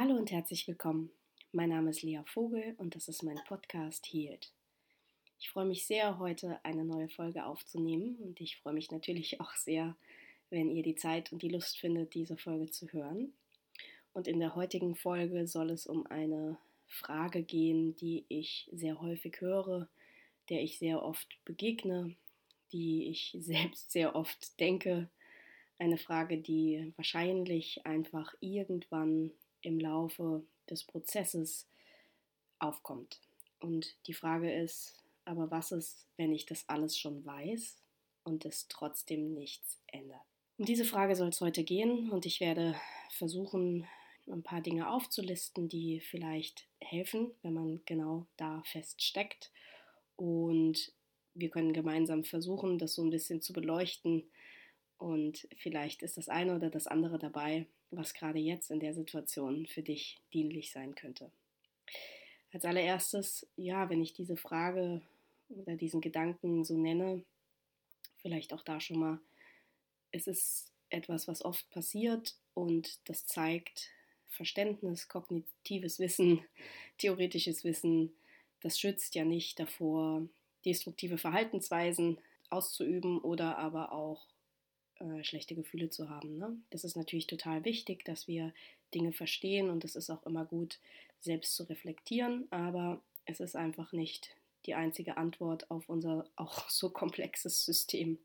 Hallo und herzlich willkommen. Mein Name ist Lea Vogel und das ist mein Podcast Healed. Ich freue mich sehr, heute eine neue Folge aufzunehmen und ich freue mich natürlich auch sehr, wenn ihr die Zeit und die Lust findet, diese Folge zu hören. Und in der heutigen Folge soll es um eine Frage gehen, die ich sehr häufig höre, der ich sehr oft begegne, die ich selbst sehr oft denke. Eine Frage, die wahrscheinlich einfach irgendwann im Laufe des Prozesses aufkommt. Und die Frage ist, aber was ist, wenn ich das alles schon weiß und es trotzdem nichts ändert? Um diese Frage soll es heute gehen und ich werde versuchen, ein paar Dinge aufzulisten, die vielleicht helfen, wenn man genau da feststeckt. Und wir können gemeinsam versuchen, das so ein bisschen zu beleuchten. Und vielleicht ist das eine oder das andere dabei, was gerade jetzt in der Situation für dich dienlich sein könnte. Als allererstes, ja, wenn ich diese Frage oder diesen Gedanken so nenne, vielleicht auch da schon mal, es ist etwas, was oft passiert und das zeigt Verständnis, kognitives Wissen, theoretisches Wissen, das schützt ja nicht davor, destruktive Verhaltensweisen auszuüben oder aber auch äh, schlechte Gefühle zu haben. Ne? Das ist natürlich total wichtig, dass wir Dinge verstehen und es ist auch immer gut, selbst zu reflektieren, aber es ist einfach nicht die einzige Antwort auf unser auch so komplexes System.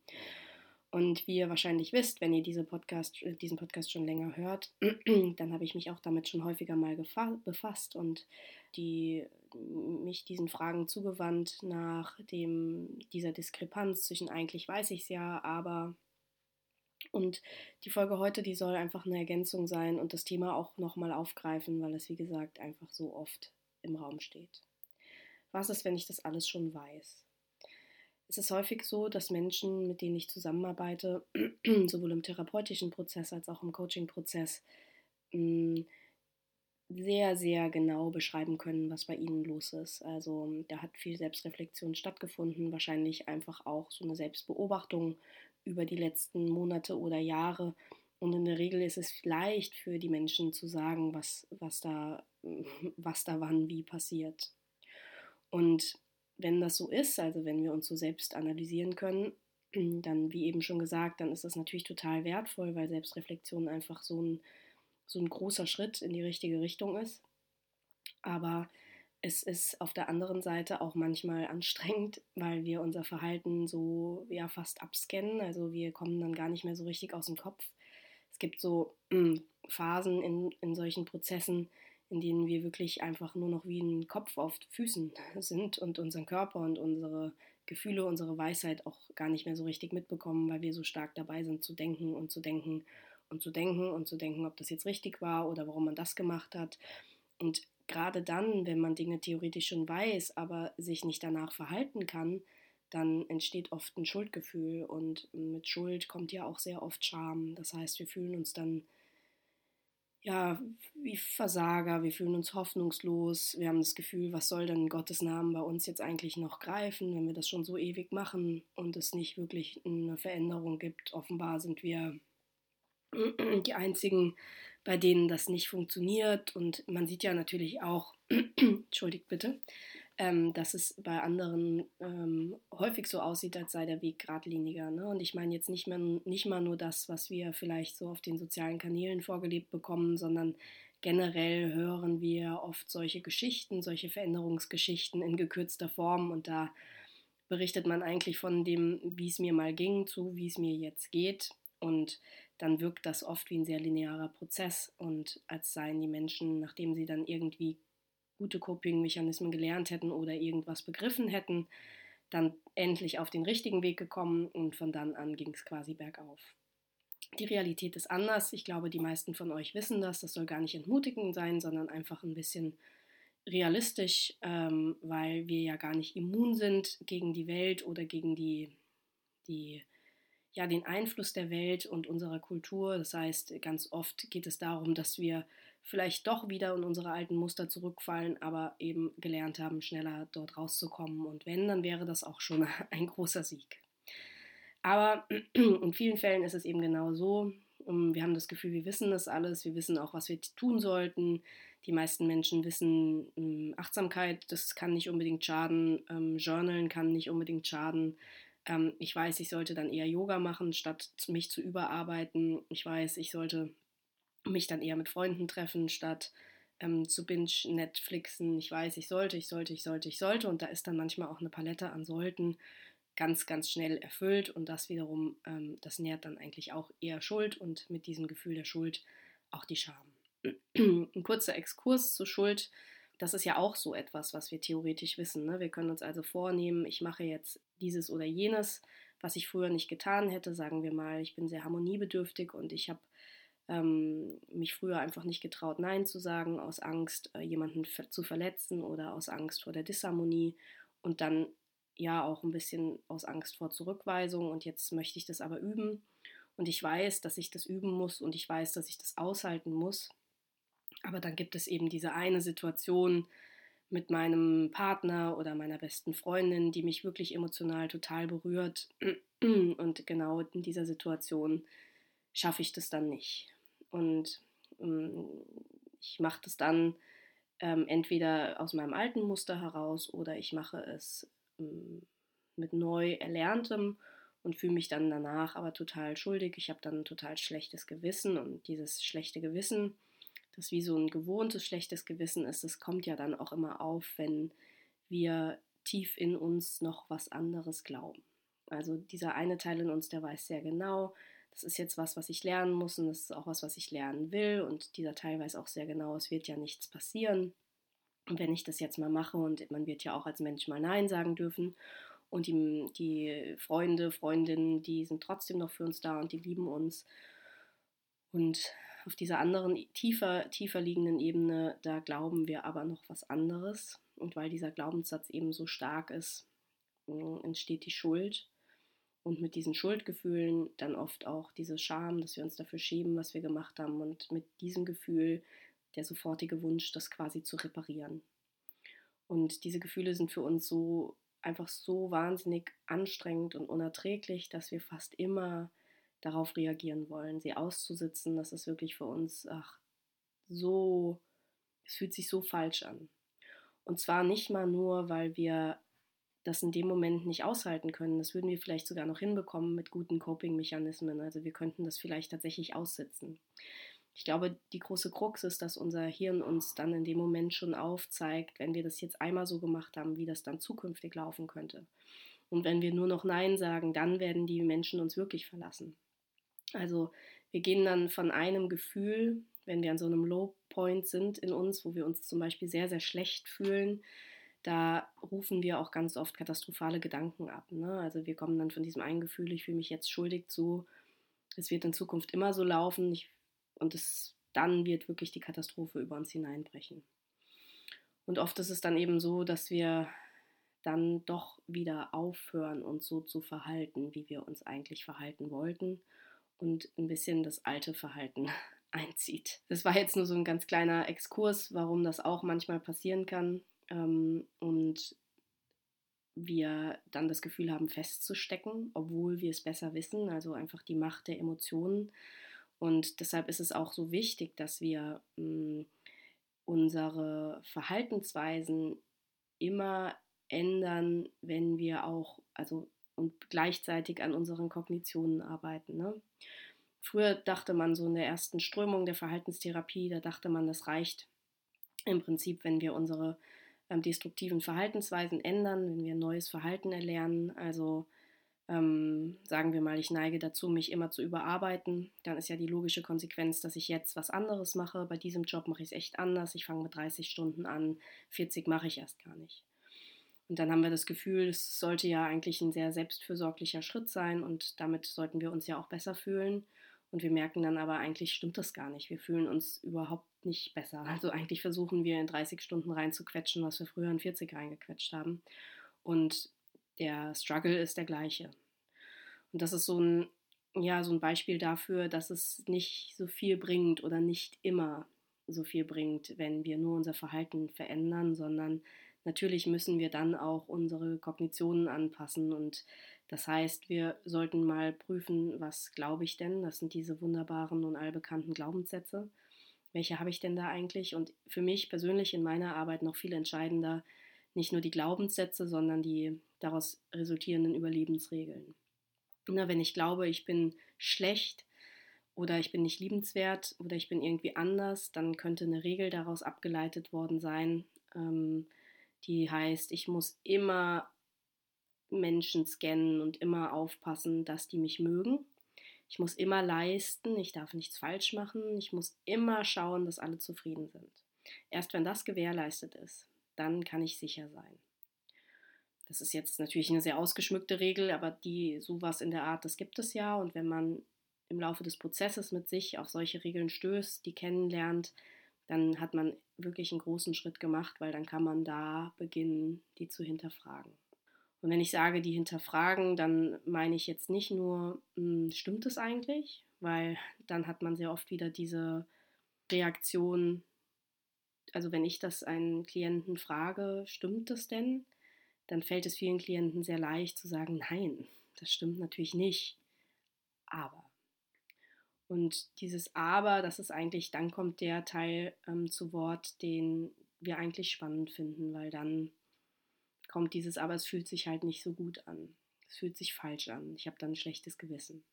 Und wie ihr wahrscheinlich wisst, wenn ihr diese Podcast, äh, diesen Podcast schon länger hört, dann habe ich mich auch damit schon häufiger mal befasst und die, mich diesen Fragen zugewandt nach dem, dieser Diskrepanz zwischen eigentlich weiß ich es ja, aber und die Folge heute, die soll einfach eine Ergänzung sein und das Thema auch nochmal aufgreifen, weil es, wie gesagt, einfach so oft im Raum steht. Was ist, wenn ich das alles schon weiß? Es ist häufig so, dass Menschen, mit denen ich zusammenarbeite, sowohl im therapeutischen Prozess als auch im Coaching-Prozess, mm, sehr, sehr genau beschreiben können, was bei ihnen los ist. Also da hat viel Selbstreflexion stattgefunden, wahrscheinlich einfach auch so eine Selbstbeobachtung über die letzten Monate oder Jahre. Und in der Regel ist es leicht für die Menschen zu sagen, was, was, da, was da wann wie passiert. Und wenn das so ist, also wenn wir uns so selbst analysieren können, dann, wie eben schon gesagt, dann ist das natürlich total wertvoll, weil Selbstreflexion einfach so ein, so ein großer Schritt in die richtige Richtung ist. Aber es ist auf der anderen Seite auch manchmal anstrengend, weil wir unser Verhalten so ja fast abscannen. Also wir kommen dann gar nicht mehr so richtig aus dem Kopf. Es gibt so äh, Phasen in, in solchen Prozessen, in denen wir wirklich einfach nur noch wie ein Kopf auf Füßen sind und unseren Körper und unsere Gefühle, unsere Weisheit auch gar nicht mehr so richtig mitbekommen, weil wir so stark dabei sind zu denken und zu denken und zu denken und zu denken, ob das jetzt richtig war oder warum man das gemacht hat. Und gerade dann, wenn man Dinge theoretisch schon weiß, aber sich nicht danach verhalten kann, dann entsteht oft ein Schuldgefühl und mit Schuld kommt ja auch sehr oft Scham. Das heißt, wir fühlen uns dann ja wie Versager, wir fühlen uns hoffnungslos, wir haben das Gefühl, was soll denn Gottes Namen bei uns jetzt eigentlich noch greifen, wenn wir das schon so ewig machen und es nicht wirklich eine Veränderung gibt. Offenbar sind wir die einzigen bei denen das nicht funktioniert. Und man sieht ja natürlich auch, entschuldigt bitte, ähm, dass es bei anderen ähm, häufig so aussieht, als sei der Weg geradliniger. Ne? Und ich meine jetzt nicht, mehr, nicht mal nur das, was wir vielleicht so auf den sozialen Kanälen vorgelebt bekommen, sondern generell hören wir oft solche Geschichten, solche Veränderungsgeschichten in gekürzter Form und da berichtet man eigentlich von dem, wie es mir mal ging, zu wie es mir jetzt geht. Und dann wirkt das oft wie ein sehr linearer Prozess und als seien die Menschen, nachdem sie dann irgendwie gute Coping-Mechanismen gelernt hätten oder irgendwas begriffen hätten, dann endlich auf den richtigen Weg gekommen und von dann an ging es quasi bergauf. Die Realität ist anders. Ich glaube, die meisten von euch wissen das. Das soll gar nicht entmutigend sein, sondern einfach ein bisschen realistisch, ähm, weil wir ja gar nicht immun sind gegen die Welt oder gegen die, die ja den Einfluss der Welt und unserer Kultur. Das heißt, ganz oft geht es darum, dass wir vielleicht doch wieder in unsere alten Muster zurückfallen, aber eben gelernt haben, schneller dort rauszukommen. Und wenn, dann wäre das auch schon ein großer Sieg. Aber in vielen Fällen ist es eben genau so, Ähm, wir haben das Gefühl, wir wissen das alles, wir wissen auch, was wir tun sollten. Die meisten Menschen wissen, ähm, Achtsamkeit, das kann nicht unbedingt schaden, ähm, Journalen kann nicht unbedingt schaden. Ähm, ich weiß, ich sollte dann eher Yoga machen, statt mich zu überarbeiten. Ich weiß, ich sollte mich dann eher mit Freunden treffen, statt ähm, zu binge-Netflixen. Ich weiß, ich sollte, ich sollte, ich sollte, ich sollte. Und da ist dann manchmal auch eine Palette an sollten ganz, ganz schnell erfüllt. Und das wiederum, ähm, das nährt dann eigentlich auch eher Schuld und mit diesem Gefühl der Schuld auch die Scham. Ein kurzer Exkurs zur Schuld. Das ist ja auch so etwas, was wir theoretisch wissen. Ne? Wir können uns also vornehmen, ich mache jetzt dieses oder jenes, was ich früher nicht getan hätte. Sagen wir mal, ich bin sehr harmoniebedürftig und ich habe ähm, mich früher einfach nicht getraut, Nein zu sagen, aus Angst, äh, jemanden zu verletzen oder aus Angst vor der Disharmonie und dann ja auch ein bisschen aus Angst vor Zurückweisung und jetzt möchte ich das aber üben und ich weiß, dass ich das üben muss und ich weiß, dass ich das aushalten muss. Aber dann gibt es eben diese eine Situation mit meinem Partner oder meiner besten Freundin, die mich wirklich emotional total berührt und genau in dieser Situation schaffe ich das dann nicht. Und ähm, ich mache das dann ähm, entweder aus meinem alten Muster heraus oder ich mache es ähm, mit neu Erlerntem und fühle mich dann danach aber total schuldig. Ich habe dann ein total schlechtes Gewissen und dieses schlechte Gewissen, das wie so ein gewohntes schlechtes Gewissen ist, das kommt ja dann auch immer auf, wenn wir tief in uns noch was anderes glauben. Also dieser eine Teil in uns, der weiß sehr genau, das ist jetzt was, was ich lernen muss und das ist auch was, was ich lernen will. Und dieser Teil weiß auch sehr genau, es wird ja nichts passieren. Und wenn ich das jetzt mal mache und man wird ja auch als Mensch mal Nein sagen dürfen und die, die Freunde, Freundinnen, die sind trotzdem noch für uns da und die lieben uns. Und auf dieser anderen, tiefer, tiefer liegenden Ebene, da glauben wir aber noch was anderes. Und weil dieser Glaubenssatz eben so stark ist, entsteht die Schuld und mit diesen Schuldgefühlen dann oft auch diese Scham, dass wir uns dafür schämen, was wir gemacht haben und mit diesem Gefühl der sofortige Wunsch, das quasi zu reparieren. Und diese Gefühle sind für uns so einfach so wahnsinnig anstrengend und unerträglich, dass wir fast immer darauf reagieren wollen, sie auszusitzen. Das ist wirklich für uns ach, so, es fühlt sich so falsch an. Und zwar nicht mal nur, weil wir das in dem Moment nicht aushalten können. Das würden wir vielleicht sogar noch hinbekommen mit guten Coping-Mechanismen. Also wir könnten das vielleicht tatsächlich aussitzen. Ich glaube, die große Krux ist, dass unser Hirn uns dann in dem Moment schon aufzeigt, wenn wir das jetzt einmal so gemacht haben, wie das dann zukünftig laufen könnte. Und wenn wir nur noch Nein sagen, dann werden die Menschen uns wirklich verlassen. Also wir gehen dann von einem Gefühl, wenn wir an so einem Low Point sind in uns, wo wir uns zum Beispiel sehr, sehr schlecht fühlen, da rufen wir auch ganz oft katastrophale Gedanken ab. Ne? Also wir kommen dann von diesem einen Gefühl, ich fühle mich jetzt schuldig zu, es wird in Zukunft immer so laufen ich, und es, dann wird wirklich die Katastrophe über uns hineinbrechen. Und oft ist es dann eben so, dass wir dann doch wieder aufhören, uns so zu verhalten, wie wir uns eigentlich verhalten wollten und ein bisschen das alte Verhalten einzieht. Das war jetzt nur so ein ganz kleiner Exkurs, warum das auch manchmal passieren kann ähm, und wir dann das Gefühl haben, festzustecken, obwohl wir es besser wissen, also einfach die Macht der Emotionen. Und deshalb ist es auch so wichtig, dass wir mh, hm, unsere Verhaltensweisen immer ändern, wenn wir auch, also und gleichzeitig an unseren Kognitionen arbeiten. Ne? Früher dachte man so in der ersten Strömung der Verhaltenstherapie, da dachte man, das reicht im Prinzip, wenn wir unsere ähm, destruktiven Verhaltensweisen ändern, wenn wir ein neues Verhalten erlernen. Also ähm, sagen wir mal, ich neige dazu, mich immer zu überarbeiten, dann ist ja die logische Konsequenz, dass ich jetzt was anderes mache. Bei diesem Job mache ich es echt anders. Ich fange mit 30 Stunden an, 40 mache ich erst gar nicht. Und dann haben wir das Gefühl, es sollte ja eigentlich ein sehr selbstfürsorglicher Schritt sein und damit sollten wir uns ja auch besser fühlen. Und wir merken dann aber, eigentlich stimmt das gar nicht. Wir fühlen uns überhaupt nicht besser. Also eigentlich versuchen wir in 30 Stunden reinzuquetschen, was wir früher in 40 reingequetscht haben. Und der Struggle ist der gleiche. Und das ist so ein, ja, so ein Beispiel dafür, dass es nicht so viel bringt oder nicht immer so viel bringt, wenn wir nur unser Verhalten verändern, sondern natürlich müssen wir dann auch unsere Kognitionen anpassen und das heißt, wir sollten mal prüfen, was glaube ich denn? Das sind diese wunderbaren und allbekannten Glaubenssätze. Welche habe ich denn da eigentlich? Und für mich persönlich in meiner Arbeit noch viel entscheidender, nicht nur die Glaubenssätze, sondern die daraus resultierenden Überlebensregeln. Na, wenn ich glaube, ich bin schlecht oder ich bin nicht liebenswert oder ich bin irgendwie anders, dann könnte eine Regel daraus abgeleitet worden sein, ähm, die heißt, ich muss immer Menschen scannen und immer aufpassen, dass die mich mögen. Ich muss immer leisten, ich darf nichts falsch machen, ich muss immer schauen, dass alle zufrieden sind. Erst wenn das gewährleistet ist, dann kann ich sicher sein. Das ist jetzt natürlich eine sehr ausgeschmückte Regel, aber die sowas in der Art, das gibt es ja. Und wenn man im Laufe des Prozesses mit sich auf solche Regeln stößt, die kennenlernt, dann hat man wirklich einen großen Schritt gemacht, weil dann kann man da beginnen, die zu hinterfragen. Und wenn ich sage, die hinterfragen, dann meine ich jetzt nicht nur, hm, stimmt es eigentlich? Weil dann hat man sehr oft wieder diese Reaktion, also wenn ich das einen Klienten frage, stimmt es denn? Dann fällt es vielen Klienten sehr leicht zu sagen, nein, das stimmt natürlich nicht. Aber. Und dieses Aber, das ist eigentlich, dann kommt der Teil ähm, zu Wort, den wir eigentlich spannend finden, weil dann kommt dieses Aber, es fühlt sich halt nicht so gut an. Es fühlt sich falsch an. Ich habe dann ein schlechtes Gewissen.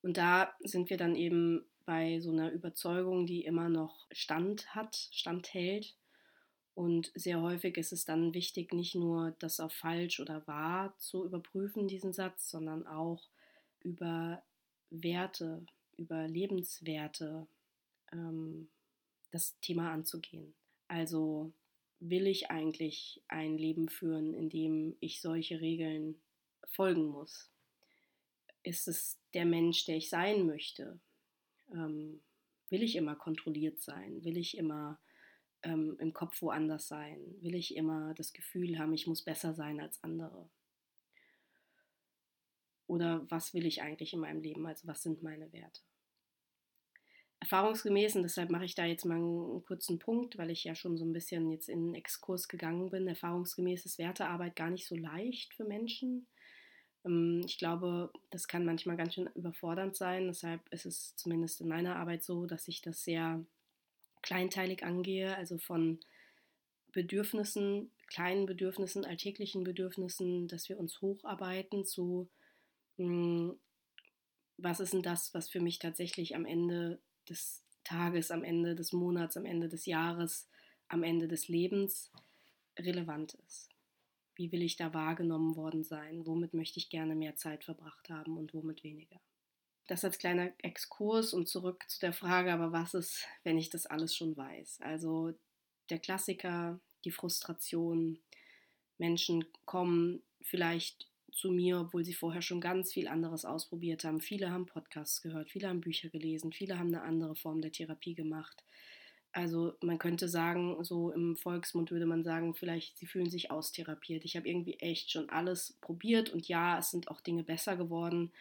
Und da sind wir dann eben bei so einer Überzeugung, die immer noch Stand hat, standhält. Und sehr häufig ist es dann wichtig, nicht nur das auf falsch oder wahr zu überprüfen, diesen Satz, sondern auch über Werte, über Lebenswerte ähm, das Thema anzugehen. Also will ich eigentlich ein Leben führen, in dem ich solche Regeln folgen muss? Ist es der Mensch, der ich sein möchte? Ähm, will ich immer kontrolliert sein? Will ich immer ähm, im Kopf woanders sein? Will ich immer das Gefühl haben, ich muss besser sein als andere? Oder was will ich eigentlich in meinem Leben? Also was sind meine Werte? Erfahrungsgemäß, und deshalb mache ich da jetzt mal einen kurzen Punkt, weil ich ja schon so ein bisschen jetzt in einen Exkurs gegangen bin. Erfahrungsgemäß ist Wertearbeit gar nicht so leicht für Menschen. Ähm, ich glaube, das kann manchmal ganz schön überfordernd sein. Deshalb ist es zumindest in meiner Arbeit so, dass ich das sehr kleinteilig angehe, also von Bedürfnissen, kleinen Bedürfnissen, alltäglichen Bedürfnissen, dass wir uns hocharbeiten zu, hm, was ist denn das, was für mich tatsächlich am Ende des Tages, am Ende des Monats, am Ende des Jahres, am Ende des Lebens relevant ist. Wie will ich da wahrgenommen worden sein? Womit möchte ich gerne mehr Zeit verbracht haben und womit weniger? Das als kleiner Exkurs und zurück zu der Frage, aber was ist, wenn ich das alles schon weiß? Also der Klassiker, die Frustration. Menschen kommen vielleicht zu mir, obwohl sie vorher schon ganz viel anderes ausprobiert haben. Viele haben Podcasts gehört, viele haben Bücher gelesen, viele haben eine andere Form der Therapie gemacht. Also man könnte sagen, so im Volksmund würde man sagen, vielleicht sie fühlen sich austherapiert. Ich habe irgendwie echt schon alles probiert und ja, es sind auch Dinge besser geworden,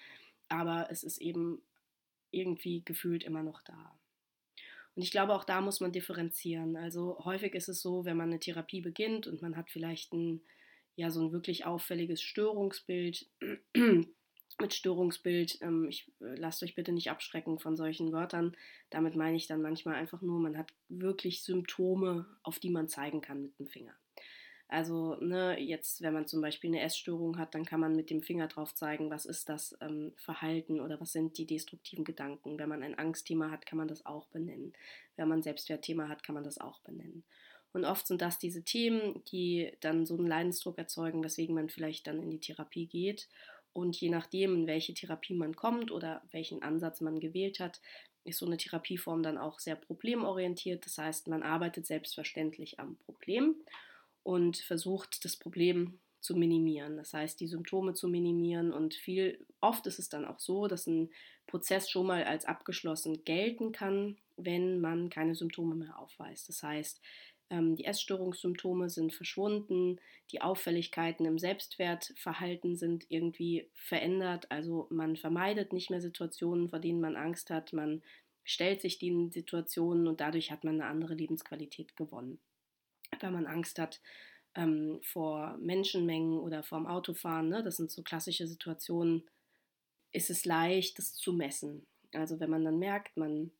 aber es ist eben irgendwie gefühlt immer noch da. Und ich glaube, auch da muss man differenzieren. Also häufig ist es so, wenn man eine Therapie beginnt und man hat vielleicht ein, ja, so ein wirklich auffälliges Störungsbild, mit Störungsbild, ähm, ich äh, lasst euch bitte nicht abschrecken von solchen Wörtern. Damit meine ich dann manchmal einfach nur, man hat wirklich Symptome, auf die man zeigen kann mit dem Finger. Also ne, jetzt, wenn man zum Beispiel eine Essstörung hat, dann kann man mit dem Finger drauf zeigen, was ist das ähm, Verhalten oder was sind die destruktiven Gedanken. Wenn man ein Angstthema hat, kann man das auch benennen. Wenn man ein Selbstwertthema hat, kann man das auch benennen. Und oft sind das diese Themen, die dann so einen Leidensdruck erzeugen, weswegen man vielleicht dann in die Therapie geht und je nachdem, in welche Therapie man kommt oder welchen Ansatz man gewählt hat, ist so eine Therapieform dann auch sehr problemorientiert. Das heißt, man arbeitet selbstverständlich am Problem und versucht, das Problem zu minimieren. Das heißt, die Symptome zu minimieren und viel oft ist es dann auch so, dass ein Prozess schon mal als abgeschlossen gelten kann, wenn man keine Symptome mehr aufweist. Das heißt, die Essstörungssymptome sind verschwunden, die Auffälligkeiten im Selbstwertverhalten sind irgendwie verändert. Also man vermeidet nicht mehr Situationen, vor denen man Angst hat, man stellt sich den Situationen und dadurch hat man eine andere Lebensqualität gewonnen. wenn man Angst hat ähm, vor Menschenmengen oder vorm Autofahren. Ne? Das sind so klassische Situationen. Ist es leicht, das zu messen? Also wenn man dann merkt, man,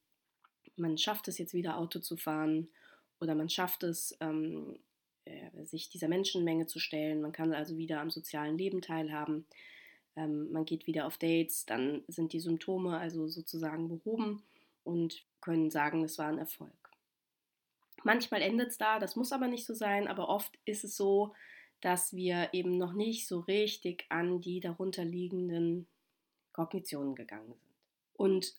man schafft es jetzt wieder Auto zu fahren oder man schafft es, ähm, äh, sich dieser Menschenmenge zu stellen, man kann also wieder am sozialen Leben teilhaben, ähm, man geht wieder auf Dates, dann sind die Symptome also sozusagen behoben und können sagen, es war ein Erfolg. Manchmal endet es da, das muss aber nicht so sein, aber oft ist es so, dass wir eben noch nicht so richtig an die darunterliegenden Kognitionen gegangen sind. Und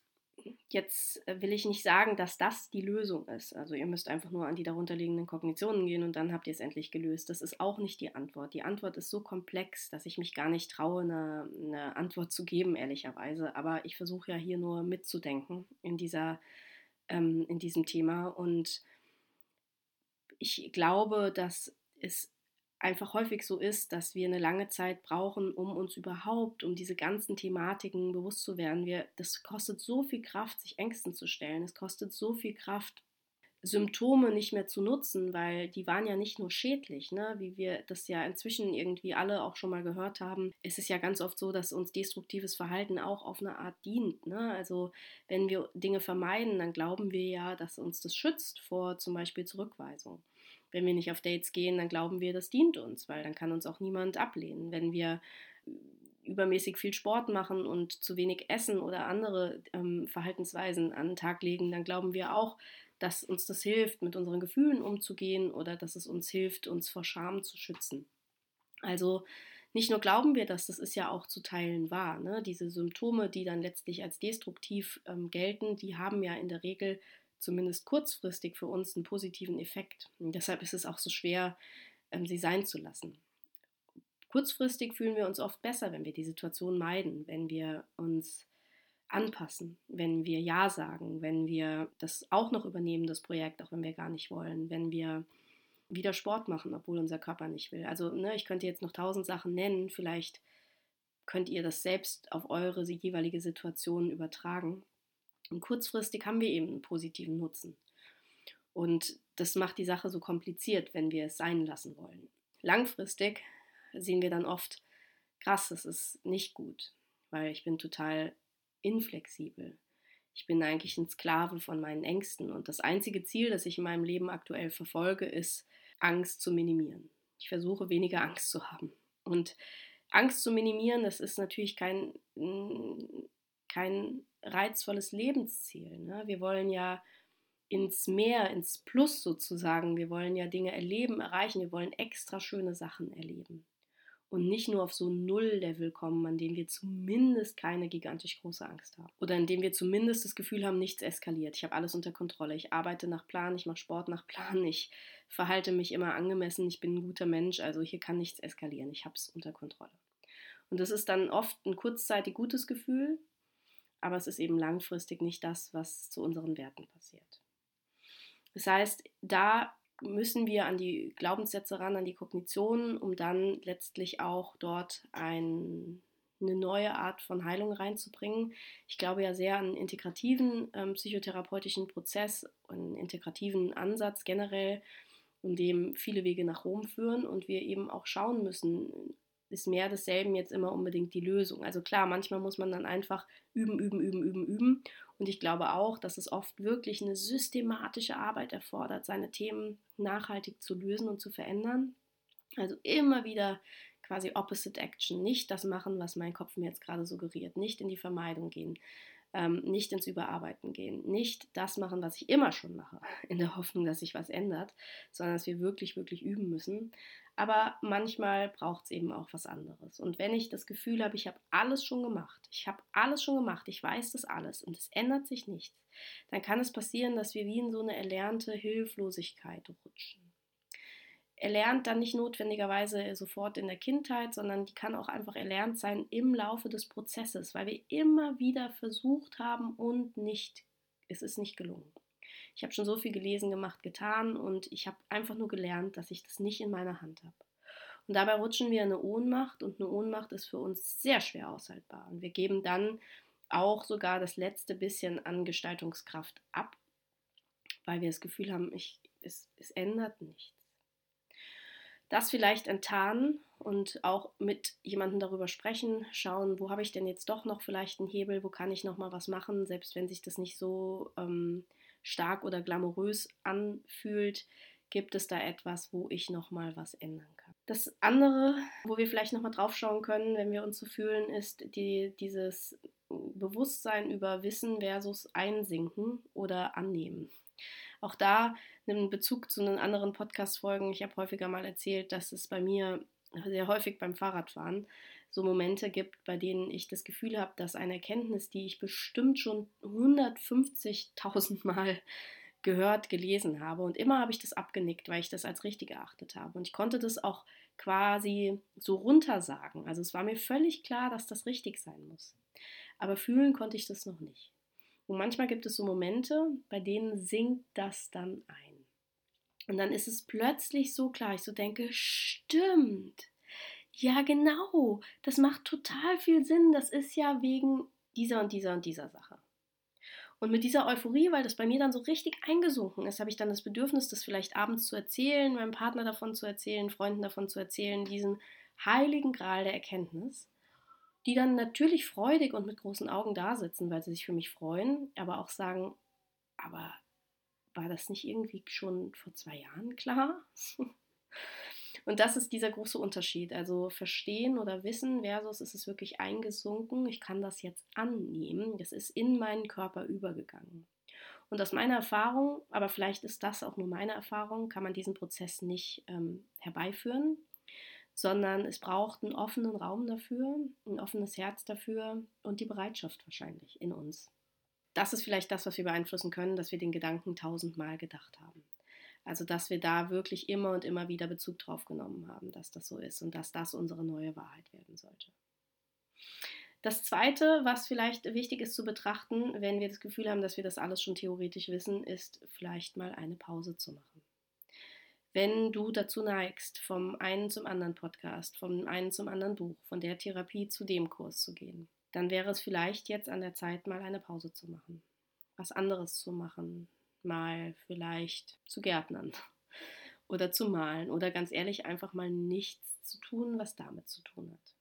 jetzt äh, will ich nicht sagen, dass das die Lösung ist. Also ihr müsst einfach nur an die darunterliegenden Kognitionen gehen und dann habt ihr es endlich gelöst. Das ist auch nicht die Antwort. Die Antwort ist so komplex, dass ich mich gar nicht traue, eine, eine Antwort zu geben, ehrlicherweise. Aber ich versuche ja hier nur mitzudenken in, dieser, ähm, in diesem Thema. Und ich glaube, dass es einfach häufig so ist, dass wir eine lange Zeit brauchen, um uns überhaupt um diese ganzen Thematiken bewusst zu werden. Wir, das kostet so viel Kraft, sich Ängsten zu stellen. Es kostet so viel Kraft, Symptome nicht mehr zu nutzen, weil die waren ja nicht nur schädlich, ne? wie wir das ja inzwischen irgendwie alle auch schon mal gehört haben. Es ist ja ganz oft so, dass uns destruktives Verhalten auch auf eine Art dient. Ne? Also wenn wir Dinge vermeiden, dann glauben wir ja, dass uns das schützt vor zum Beispiel Zurückweisung. Wenn wir nicht auf Dates gehen, dann glauben wir, das dient uns, weil dann kann uns auch niemand ablehnen. Wenn wir übermäßig viel Sport machen und zu wenig essen oder andere ähm, Verhaltensweisen an den Tag legen, dann glauben wir auch, dass uns das hilft, mit unseren Gefühlen umzugehen oder dass es uns hilft, uns vor Scham zu schützen. Also nicht nur glauben wir das, das ist ja auch zu Teilen wahr. Ne? Diese Symptome, die dann letztlich als destruktiv ähm, gelten, die haben ja in der Regel zumindest kurzfristig für uns einen positiven Effekt. Und deshalb ist es auch so schwer, ähm, sie sein zu lassen. Kurzfristig fühlen wir uns oft besser, wenn wir die Situation meiden, wenn wir uns anpassen, wenn wir Ja sagen, wenn wir das auch noch übernehmen, das Projekt, auch wenn wir gar nicht wollen, wenn wir wieder Sport machen, obwohl unser Körper nicht will. Also ne, ich könnte jetzt noch tausend Sachen nennen, vielleicht könnt ihr das selbst auf eure jeweilige Situation übertragen. Und kurzfristig haben wir eben einen positiven Nutzen. Und das macht die Sache so kompliziert, wenn wir es sein lassen wollen. Langfristig sehen wir dann oft, krass, das ist nicht gut, weil ich bin total inflexibel. Ich bin eigentlich ein Sklave von meinen Ängsten und das einzige Ziel, das ich in meinem Leben aktuell verfolge, ist, Angst zu minimieren. Ich versuche weniger Angst zu haben. Und Angst zu minimieren, das ist natürlich kein, kein reizvolles Lebensziel. Ne? Wir wollen ja ins Mehr, ins Plus sozusagen. Wir wollen ja Dinge erleben, erreichen. Wir wollen extra schöne Sachen erleben. Und nicht nur auf so ein Null-Level kommen, an dem wir zumindest keine gigantisch große Angst haben. Oder in dem wir zumindest das Gefühl haben, nichts eskaliert. Ich habe alles unter Kontrolle. Ich arbeite nach Plan, ich mache Sport nach Plan, ich verhalte mich immer angemessen, ich bin ein guter Mensch. Also hier kann nichts eskalieren. Ich habe es unter Kontrolle. Und das ist dann oft ein kurzzeitig gutes Gefühl, aber es ist eben langfristig nicht das, was zu unseren Werten passiert. Das heißt, da müssen wir an die Glaubenssätze ran, an die Kognitionen, um dann letztlich auch dort ein, eine neue Art von Heilung reinzubringen. Ich glaube ja sehr an integrativen ähm, psychotherapeutischen Prozess, einen integrativen Ansatz generell, in dem viele Wege nach Rom führen und wir eben auch schauen müssen, ist mehr desselben jetzt immer unbedingt die Lösung. Also klar, manchmal muss man dann einfach üben, üben, üben, üben, üben. Und ich glaube auch, dass es oft wirklich eine systematische Arbeit erfordert, seine Themen nachhaltig zu lösen und zu verändern. Also immer wieder quasi Opposite Action, nicht das machen, was mein Kopf mir jetzt gerade suggeriert, nicht in die Vermeidung gehen, ähm, nicht ins Überarbeiten gehen, nicht das machen, was ich immer schon mache, in der Hoffnung, dass sich was ändert, sondern dass wir wirklich, wirklich üben müssen. Aber manchmal braucht es eben auch was anderes. Und wenn ich das Gefühl habe, ich habe alles schon gemacht, ich habe alles schon gemacht, ich weiß das alles und es ändert sich nichts, dann kann es passieren, dass wir wie in so eine erlernte Hilflosigkeit rutschen. Erlernt dann nicht notwendigerweise sofort in der Kindheit, sondern die kann auch einfach erlernt sein im Laufe des Prozesses, weil wir immer wieder versucht haben und nicht, es ist nicht gelungen. Ich habe schon so viel gelesen, gemacht, getan und ich habe einfach nur gelernt, dass ich das nicht in meiner Hand habe. Und dabei rutschen wir in eine Ohnmacht und eine Ohnmacht ist für uns sehr schwer aushaltbar. Und wir geben dann auch sogar das letzte bisschen an Gestaltungskraft ab, weil wir das Gefühl haben, ich, es, es ändert nichts. Das vielleicht enttarnen und auch mit jemandem darüber sprechen, schauen, wo habe ich denn jetzt doch noch vielleicht einen Hebel, wo kann ich noch mal was machen, selbst wenn sich das nicht so ähm, stark oder glamourös anfühlt, gibt es da etwas, wo ich noch mal was ändern kann. Das andere, wo wir vielleicht noch mal drauf schauen können, wenn wir uns so fühlen, ist die, dieses Bewusstsein über Wissen versus Einsinken oder Annehmen. Auch da einen Bezug zu den anderen Podcast-Folgen. Ich habe häufiger mal erzählt, dass es bei mir sehr häufig beim Fahrradfahren so Momente gibt, bei denen ich das Gefühl habe, dass eine Erkenntnis, die ich bestimmt schon 150.000 Mal gehört, gelesen habe. Und immer habe ich das abgenickt, weil ich das als richtig erachtet habe. Und ich konnte das auch quasi so runtersagen. Also es war mir völlig klar, dass das richtig sein muss. Aber fühlen konnte ich das noch nicht. Und manchmal gibt es so Momente, bei denen sinkt das dann ein. Und dann ist es plötzlich so klar, ich so denke, stimmt. Ja, genau. Das macht total viel Sinn. Das ist ja wegen dieser und dieser und dieser Sache. Und mit dieser Euphorie, weil das bei mir dann so richtig eingesunken ist, habe ich dann das Bedürfnis, das vielleicht abends zu erzählen, meinem Partner davon zu erzählen, Freunden davon zu erzählen, diesen heiligen Gral der Erkenntnis, die dann natürlich freudig und mit großen Augen da sitzen, weil sie sich für mich freuen, aber auch sagen, aber war das nicht irgendwie schon vor zwei Jahren klar? Und das ist dieser große Unterschied. Also verstehen oder wissen versus ist es wirklich eingesunken. Ich kann das jetzt annehmen. Das ist in meinen Körper übergegangen. Und aus meiner Erfahrung, aber vielleicht ist das auch nur meine Erfahrung, kann man diesen Prozess nicht ähm, herbeiführen, sondern es braucht einen offenen Raum dafür, ein offenes Herz dafür und die Bereitschaft wahrscheinlich in uns das ist vielleicht das, was wir beeinflussen können, dass wir den Gedanken tausendmal gedacht haben. Also, dass wir da wirklich immer und immer wieder Bezug drauf genommen haben, dass das so ist und dass das unsere neue Wahrheit werden sollte. Das Zweite, was vielleicht wichtig ist zu betrachten, wenn wir das Gefühl haben, dass wir das alles schon theoretisch wissen, ist vielleicht mal eine Pause zu machen. Wenn du dazu neigst, vom einen zum anderen Podcast, vom einen zum anderen Buch, von der Therapie zu dem Kurs zu gehen, dann wäre es vielleicht jetzt an der Zeit, mal eine Pause zu machen. Was anderes zu machen. Mal vielleicht zu gärtnern oder zu malen oder ganz ehrlich einfach mal nichts zu tun, was damit zu tun hat.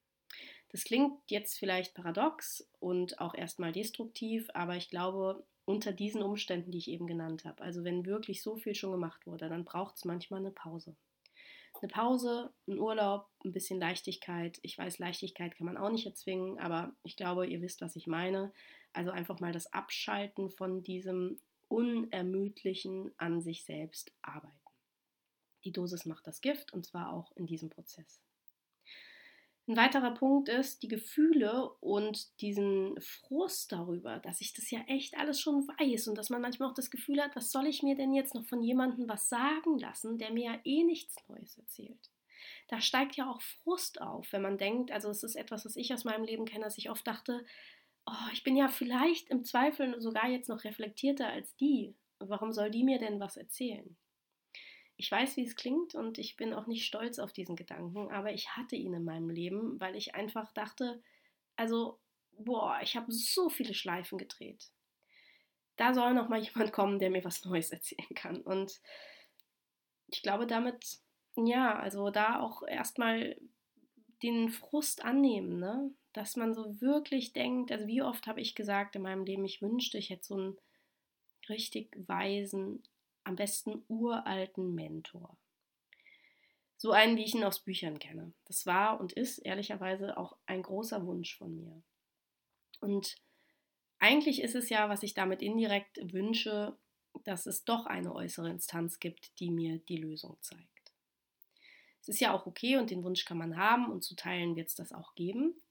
Das klingt jetzt vielleicht paradox und auch erstmal destruktiv, aber ich glaube, unter diesen Umständen, die ich eben genannt habe, also wenn wirklich so viel schon gemacht wurde, dann braucht es manchmal eine Pause eine Pause, ein Urlaub, ein bisschen Leichtigkeit. Ich weiß, Leichtigkeit kann man auch nicht erzwingen, aber ich glaube, ihr wisst, was ich meine. Also einfach mal das Abschalten von diesem unermüdlichen an sich selbst arbeiten. Die Dosis macht das Gift und zwar auch in diesem Prozess. Ein weiterer Punkt ist die Gefühle und diesen Frust darüber, dass ich das ja echt alles schon weiß und dass man manchmal auch das Gefühl hat, was soll ich mir denn jetzt noch von jemandem was sagen lassen, der mir ja eh nichts Neues erzählt. Da steigt ja auch Frust auf, wenn man denkt, also es ist etwas, was ich aus meinem Leben kenne, dass ich oft dachte, oh, ich bin ja vielleicht im Zweifel sogar jetzt noch reflektierter als die. Warum soll die mir denn was erzählen? Ich weiß, wie es klingt und ich bin auch nicht stolz auf diesen Gedanken, aber ich hatte ihn in meinem Leben, weil ich einfach dachte, also, boah, ich habe so viele Schleifen gedreht. Da soll noch mal jemand kommen, der mir was Neues erzählen kann. Und ich glaube, damit, ja, also da auch erstmal den Frust annehmen, ne? Dass man so wirklich denkt, also wie oft habe ich gesagt in meinem Leben, ich wünschte, ich hätte so einen richtig weisen, am besten uralten Mentor. So einen, wie ich ihn aus Büchern kenne. Das war und ist ehrlicherweise auch ein großer Wunsch von mir. Und eigentlich ist es ja, was ich damit indirekt wünsche, dass es doch eine äußere Instanz gibt, die mir die Lösung zeigt. Es ist ja auch okay und den Wunsch kann man haben und zu teilen wird es das auch geben.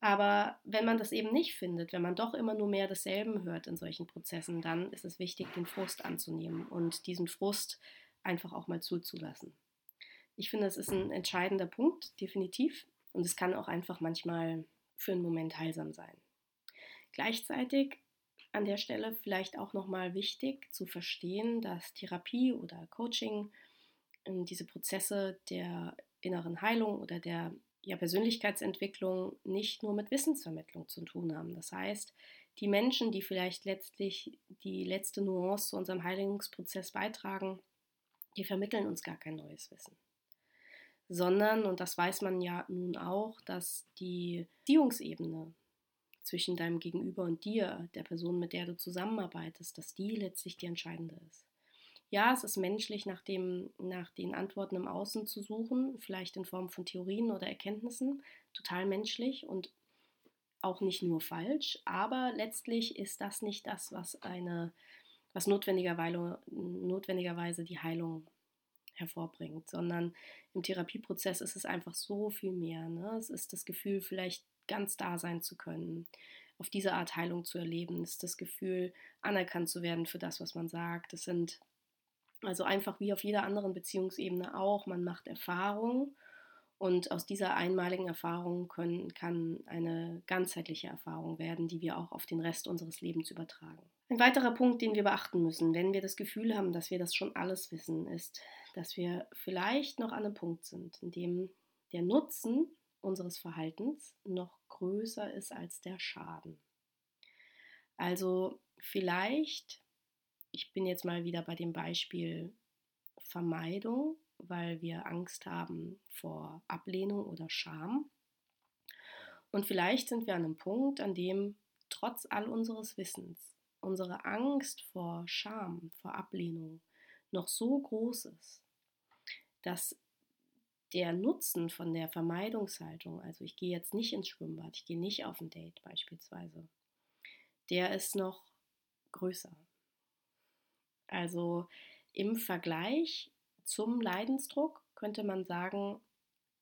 Aber wenn man das eben nicht findet, wenn man doch immer nur mehr desselben hört in solchen Prozessen, dann ist es wichtig, den Frust anzunehmen und diesen Frust einfach auch mal zuzulassen. Ich finde, das ist ein entscheidender Punkt, definitiv. Und es kann auch einfach manchmal für einen Moment heilsam sein. Gleichzeitig an der Stelle vielleicht auch nochmal wichtig zu verstehen, dass Therapie oder Coaching ähm, diese Prozesse der inneren Heilung oder der ja, Persönlichkeitsentwicklung nicht nur mit Wissensvermittlung zu tun haben. Das heißt, die Menschen, die vielleicht letztlich die letzte Nuance zu unserem Heilungsprozess beitragen, die vermitteln uns gar kein neues Wissen. sondern, und das weiß man ja nun auch, dass die Beziehungsebene zwischen deinem Gegenüber und dir, der Person, mit der du zusammenarbeitest, dass die letztlich die entscheidende ist. Ja, es ist menschlich, nach, dem, nach den Antworten im Außen zu suchen, vielleicht in Form von Theorien oder Erkenntnissen, total menschlich und auch nicht nur falsch, aber letztlich ist das nicht das, was eine, was notwendigerweise, notwendigerweise die Heilung hervorbringt, sondern im Therapieprozess ist es einfach so viel mehr. Ne? Es ist das Gefühl, vielleicht ganz da sein zu können, auf diese Art Heilung zu erleben. Es ist das Gefühl, anerkannt zu werden für das, was man sagt. Es sind also einfach wie auf jeder anderen Beziehungsebene auch, man macht Erfahrungen und aus dieser einmaligen Erfahrung können, kann eine ganzheitliche Erfahrung werden, die wir auch auf den Rest unseres Lebens übertragen. Ein weiterer Punkt, den wir beachten müssen, wenn wir das Gefühl haben, dass wir das schon alles wissen, ist, dass wir vielleicht noch an einem Punkt sind, in dem der Nutzen unseres Verhaltens noch größer ist als der Schaden. Also vielleicht, ich bin jetzt mal wieder bei dem Beispiel Vermeidung, weil wir Angst haben vor Ablehnung oder Scham. Und vielleicht sind wir an einem Punkt, an dem trotz all unseres Wissens unsere Angst vor Scham, vor Ablehnung noch so groß ist, dass der Nutzen von der Vermeidungshaltung, also ich gehe jetzt nicht ins Schwimmbad, ich gehe nicht auf ein Date beispielsweise, der ist noch größer. Also im Vergleich zum Leidensdruck könnte man sagen,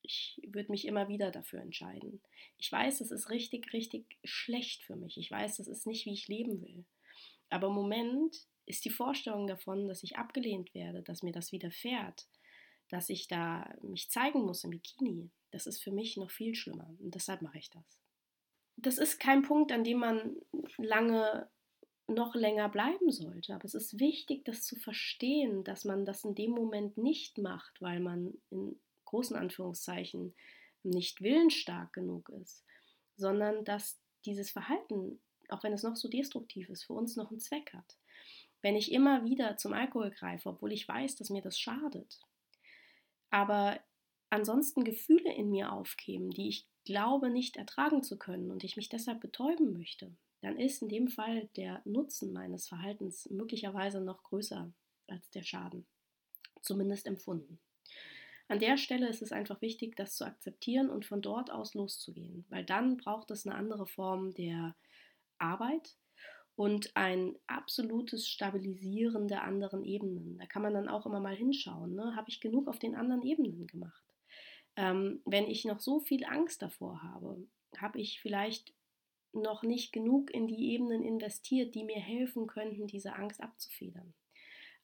ich würde mich immer wieder dafür entscheiden. Ich weiß, es ist richtig, richtig schlecht für mich. Ich weiß, das ist nicht, wie ich leben will. Aber im Moment ist die Vorstellung davon, dass ich abgelehnt werde, dass mir das widerfährt, dass ich da mich zeigen muss im Bikini, das ist für mich noch viel schlimmer. Und deshalb mache ich das. Das ist kein Punkt, an dem man lange noch länger bleiben sollte. Aber es ist wichtig, das zu verstehen, dass man das in dem Moment nicht macht, weil man in großen Anführungszeichen nicht willensstark genug ist, sondern dass dieses Verhalten, auch wenn es noch so destruktiv ist, für uns noch einen Zweck hat. Wenn ich immer wieder zum Alkohol greife, obwohl ich weiß, dass mir das schadet, aber ansonsten Gefühle in mir aufkämen, die ich glaube nicht ertragen zu können und ich mich deshalb betäuben möchte, dann ist in dem Fall der Nutzen meines Verhaltens möglicherweise noch größer als der Schaden, zumindest empfunden. An der Stelle ist es einfach wichtig, das zu akzeptieren und von dort aus loszugehen, weil dann braucht es eine andere Form der Arbeit und ein absolutes Stabilisieren der anderen Ebenen. Da kann man dann auch immer mal hinschauen, ne? habe ich genug auf den anderen Ebenen gemacht? Ähm, wenn ich noch so viel Angst davor habe, habe ich vielleicht noch nicht genug in die Ebenen investiert, die mir helfen könnten, diese Angst abzufedern.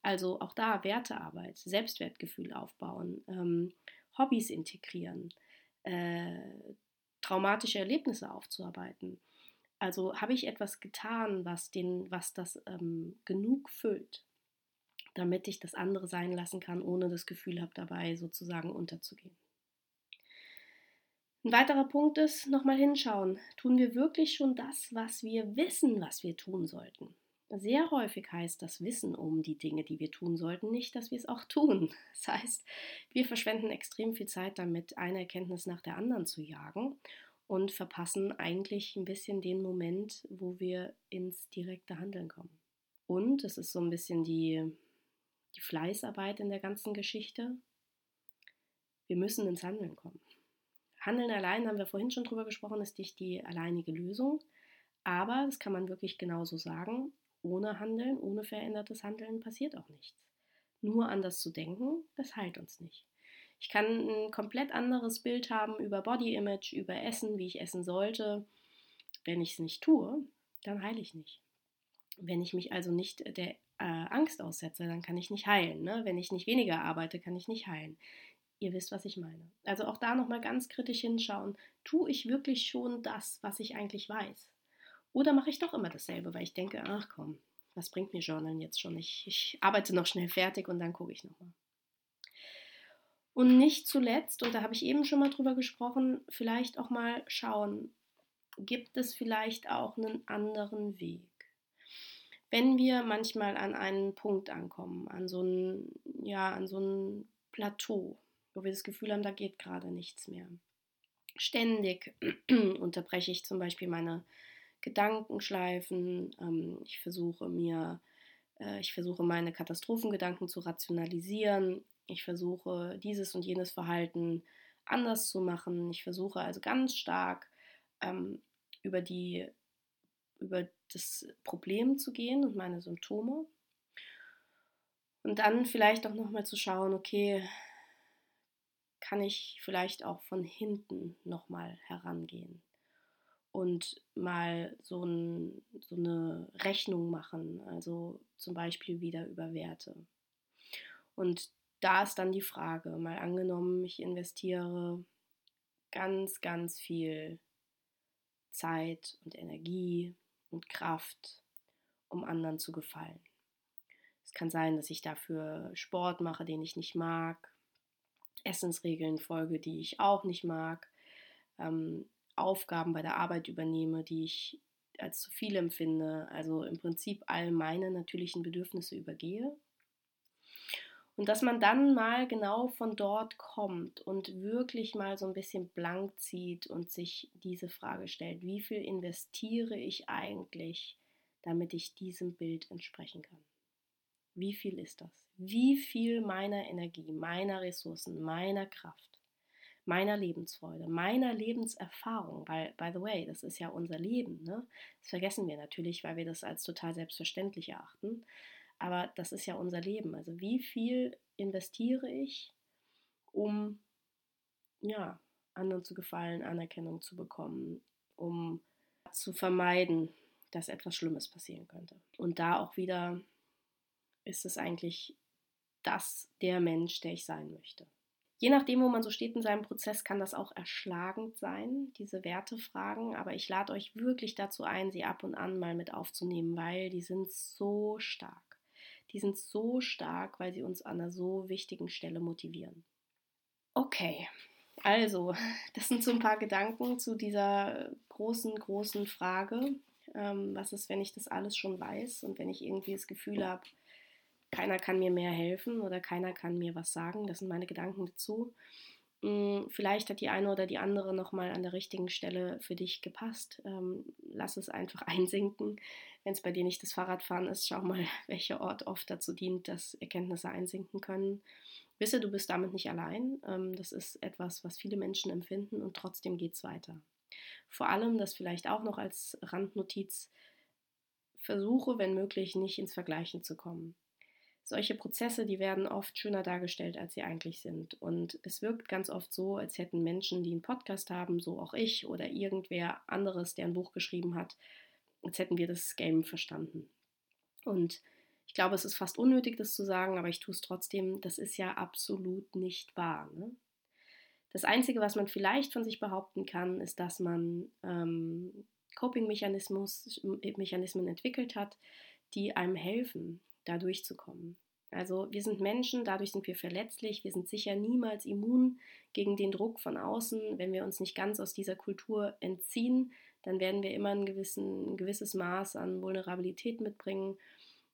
Also auch da Wertearbeit, Selbstwertgefühl aufbauen, ähm, Hobbys integrieren, äh, traumatische Erlebnisse aufzuarbeiten. Also habe ich etwas getan, was, den, was das ähm, genug füllt, damit ich das andere sein lassen kann, ohne das Gefühl habe, dabei sozusagen unterzugehen. Ein weiterer Punkt ist, nochmal hinschauen. Tun wir wirklich schon das, was wir wissen, was wir tun sollten? Sehr häufig heißt das Wissen um die Dinge, die wir tun sollten, nicht, dass wir es auch tun. Das heißt, wir verschwenden extrem viel Zeit damit, eine Erkenntnis nach der anderen zu jagen und verpassen eigentlich ein bisschen den Moment, wo wir ins direkte Handeln kommen. Und es ist so ein bisschen die, die Fleißarbeit in der ganzen Geschichte. Wir müssen ins Handeln kommen. Handeln allein, haben wir vorhin schon drüber gesprochen, ist nicht die alleinige Lösung. Aber, das kann man wirklich genauso sagen, ohne Handeln, ohne verändertes Handeln passiert auch nichts. Nur anders zu denken, das heilt uns nicht. Ich kann ein komplett anderes Bild haben über Body Image, über Essen, wie ich essen sollte. Wenn ich es nicht tue, dann heile ich nicht. Wenn ich mich also nicht der äh, Angst aussetze, dann kann ich nicht heilen. Ne? Wenn ich nicht weniger arbeite, kann ich nicht heilen. Ihr wisst, was ich meine. Also auch da nochmal ganz kritisch hinschauen. Tue ich wirklich schon das, was ich eigentlich weiß? Oder mache ich doch immer dasselbe, weil ich denke, ach komm, was bringt mir Journalen jetzt schon? Ich, ich arbeite noch schnell fertig und dann gucke ich nochmal. Und nicht zuletzt, und da habe ich eben schon mal drüber gesprochen, vielleicht auch mal schauen, gibt es vielleicht auch einen anderen Weg? Wenn wir manchmal an einen Punkt ankommen, an so ein, ja, an so ein Plateau, wo wir das Gefühl haben, da geht gerade nichts mehr. Ständig unterbreche ich zum Beispiel meine Gedankenschleifen. Ähm, ich versuche mir, äh, ich versuche meine Katastrophengedanken zu rationalisieren. Ich versuche dieses und jenes Verhalten anders zu machen. Ich versuche also ganz stark ähm, über die über das Problem zu gehen und meine Symptome. Und dann vielleicht auch nochmal zu schauen, okay, kann ich vielleicht auch von hinten nochmal herangehen und mal so, ein, so eine Rechnung machen, also zum Beispiel wieder über Werte. Und da ist dann die Frage, mal angenommen, ich investiere ganz, ganz viel Zeit und Energie und Kraft, um anderen zu gefallen. Es kann sein, dass ich dafür Sport mache, den ich nicht mag, Essensregeln folge, die ich auch nicht mag, ähm, Aufgaben bei der Arbeit übernehme, die ich als zu viel empfinde, also im Prinzip all meine natürlichen Bedürfnisse übergehe. Und dass man dann mal genau von dort kommt und wirklich mal so ein bisschen blank zieht und sich diese Frage stellt, wie viel investiere ich eigentlich, damit ich diesem Bild entsprechen kann? Wie viel ist das? Wie viel meiner Energie, meiner Ressourcen, meiner Kraft, meiner Lebensfreude, meiner Lebenserfahrung, weil, by the way, das ist ja unser Leben, ne? Das vergessen wir natürlich, weil wir das als total selbstverständlich erachten. Aber das ist ja unser Leben. Also wie viel investiere ich, um ja, anderen zu gefallen, Anerkennung zu bekommen, um zu vermeiden, dass etwas Schlimmes passieren könnte. Und da auch wieder ist es eigentlich das der Mensch, der ich sein möchte. Je nachdem, wo man so steht in seinem Prozess, kann das auch erschlagend sein, diese Wertefragen. Aber ich lade euch wirklich dazu ein, sie ab und an mal mit aufzunehmen, weil die sind so stark. Die sind so stark, weil sie uns an einer so wichtigen Stelle motivieren. Okay, also, das sind so ein paar Gedanken zu dieser großen, großen Frage. Ähm, was ist, wenn ich das alles schon weiß und wenn ich irgendwie das Gefühl habe, keiner kann mir mehr helfen oder keiner kann mir was sagen. Das sind meine Gedanken dazu. Hm, vielleicht hat die eine oder die andere nochmal an der richtigen Stelle für dich gepasst. Ähm, lass es einfach einsinken. Wenn es bei dir nicht das Fahrradfahren ist, schau mal, welcher Ort oft dazu dient, dass Erkenntnisse einsinken können. Wisse, du bist damit nicht allein. Ähm, das ist etwas, was viele Menschen empfinden und trotzdem geht es weiter. Vor allem, das vielleicht auch noch als Randnotiz, versuche, wenn möglich, nicht ins Vergleichen zu kommen solche Prozesse, die werden oft schöner dargestellt, als sie eigentlich sind. Und es wirkt ganz oft so, als hätten Menschen, die einen Podcast haben, so auch ich oder irgendwer anderes, der ein Buch geschrieben hat, als hätten wir das Game verstanden. Und ich glaube, es ist fast unnötig, das zu sagen, aber ich tue es trotzdem. Das ist ja absolut nicht wahr. Ne? Das Einzige, was man vielleicht von sich behaupten kann, ist, dass man ähm, Coping-Mechanismen entwickelt hat, die einem helfen, da durchzukommen. Also wir sind Menschen, dadurch sind wir verletzlich, wir sind sicher niemals immun gegen den Druck von außen. Wenn wir uns nicht ganz aus dieser Kultur entziehen, dann werden wir immer ein, gewissen, ein gewisses Maß an Vulnerabilität mitbringen.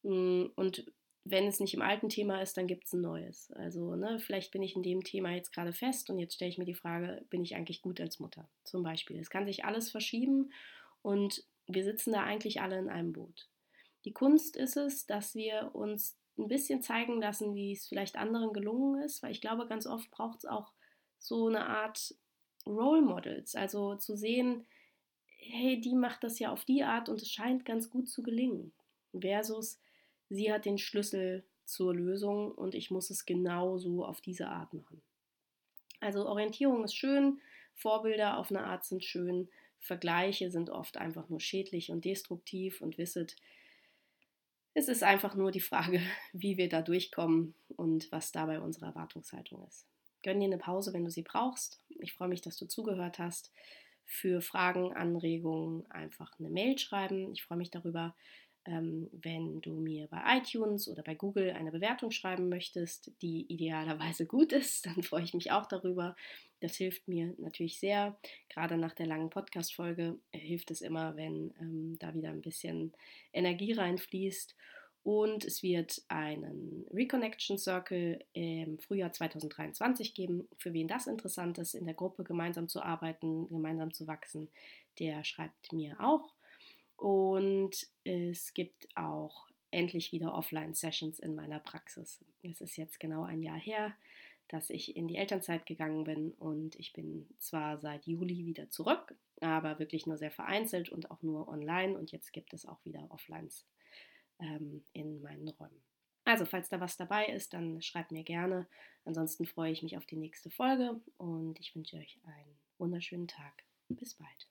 Mm, und wenn es nicht im alten Thema ist, dann gibt es ein neues. Also ne, vielleicht bin ich in dem Thema jetzt gerade fest und jetzt stelle ich mir die Frage, bin ich eigentlich gut als Mutter zum Beispiel. Es kann sich alles verschieben und wir sitzen da eigentlich alle in einem Boot. Die Kunst ist es, dass wir uns ein bisschen zeigen lassen, wie es vielleicht anderen gelungen ist, weil ich glaube, ganz oft braucht es auch so eine Art Role Models, also zu sehen, hey, die macht das ja auf die Art und es scheint ganz gut zu gelingen, versus sie hat den Schlüssel zur Lösung und ich muss es genau so auf diese Art machen. Also Orientierung ist schön, Vorbilder auf eine Art sind schön, Vergleiche sind oft einfach nur schädlich und destruktiv und wisset, es ist einfach nur die Frage, wie wir da durchkommen und was dabei unsere Erwartungshaltung ist. Gönn dir eine Pause, wenn du sie brauchst. Ich freue mich, dass du zugehört hast. Für Fragen, Anregungen einfach eine Mail schreiben. Ich freue mich darüber, ähm, wenn du mir bei iTunes oder bei Google eine Bewertung schreiben möchtest, die idealerweise gut ist, dann freue ich mich auch darüber. Das hilft mir natürlich sehr. Gerade nach der langen Podcast-Folge hilft es immer, wenn ähm, da wieder ein bisschen Energie reinfließt. Und es wird einen Reconnection Circle im Frühjahr 2023 geben. Für wen das interessant ist, in der Gruppe gemeinsam zu arbeiten, gemeinsam zu wachsen, der schreibt mir auch. Und es gibt auch endlich wieder Offline-Sessions in meiner Praxis. Es ist jetzt genau ein Jahr her, dass ich in die Elternzeit gegangen bin und ich bin zwar seit Juli wieder zurück, aber wirklich nur sehr vereinzelt und auch nur online und jetzt gibt es auch wieder Offlines ähm, in meinen Räumen. Also, falls da was dabei ist, dann schreibt mir gerne. Ansonsten freue ich mich auf die nächste Folge und ich wünsche euch einen wunderschönen Tag. Bis bald.